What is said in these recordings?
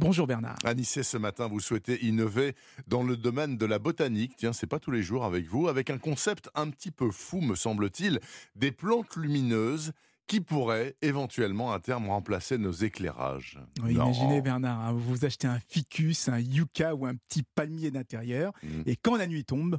Bonjour Bernard. Anissé, ce matin, vous souhaitez innover dans le domaine de la botanique. Tiens, c'est pas tous les jours avec vous, avec un concept un petit peu fou, me semble-t-il, des plantes lumineuses qui pourraient éventuellement à terme remplacer nos éclairages. imaginez Bernard, hein, vous achetez un ficus, un yucca ou un petit palmier d'intérieur, mmh. et quand la nuit tombe,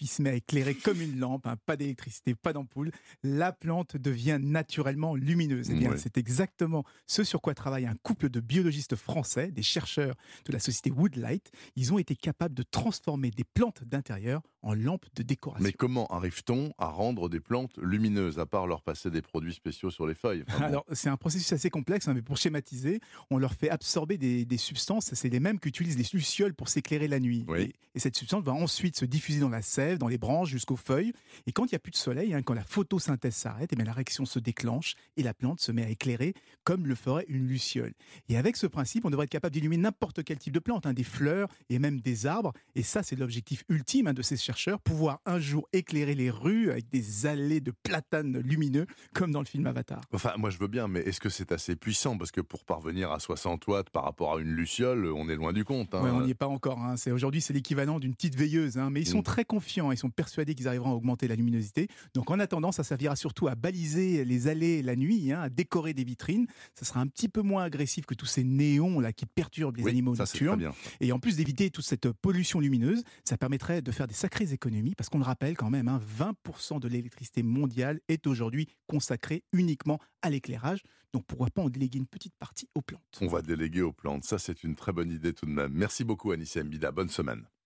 il se met à éclairer comme une lampe, hein, pas d'électricité, pas d'ampoule. La plante devient naturellement lumineuse. Eh c'est exactement ce sur quoi travaille un couple de biologistes français, des chercheurs de la société Woodlight. Ils ont été capables de transformer des plantes d'intérieur en lampes de décoration. Mais comment arrive-t-on à rendre des plantes lumineuses, à part leur passer des produits spéciaux sur les feuilles? Alors, c'est un processus assez complexe, hein, mais pour schématiser, on leur fait absorber des, substances, c'est les mêmes qu'utilisent les lucioles pour s'éclairer la nuit. Et, et cette substance va ensuite se diffuser dans la sève dans les branches jusqu'aux feuilles. Et quand il n'y a plus de soleil, hein, quand la photosynthèse s'arrête, et eh bien la réaction se déclenche et la plante se met à éclairer comme le ferait une luciole. Et avec ce principe, on devrait être capable d'illuminer n'importe quel type de plante, hein, des fleurs et même des arbres. Et ça, c'est l'objectif ultime hein, de ces chercheurs, pouvoir un jour éclairer les rues avec des allées de platanes lumineux, comme dans le film Avatar. Enfin, moi je veux bien, mais est-ce que c'est assez puissant? Parce que pour parvenir à 60 watts par rapport à une luciole, on est loin du compte. on n'y est pas encore. Aujourd'hui, c'est l'équivalent d'une petite veilleuse, mais ils sont mm. Très confiants ils sont persuadés qu'ils arriveront à augmenter la luminosité. Donc en attendant, ça servira surtout à baliser les allées la nuit, hein, à décorer des vitrines. Ça sera un petit peu moins agressif que tous ces néons là qui perturbent les animaux nocturnes. Et en plus d'éviter toute cette pollution lumineuse, ça permettrait de faire des sacrées économies parce qu'on le rappelle quand même, 20% hein, de l'électricité mondiale est aujourd'hui consacrée uniquement à l'éclairage. Donc pourquoi pas en déléguer une petite partie aux plantes? On va déléguer aux plantes. Ça, c'est une très bonne idée tout de même. Merci beaucoup, Anissa Mbida. Bonne semaine.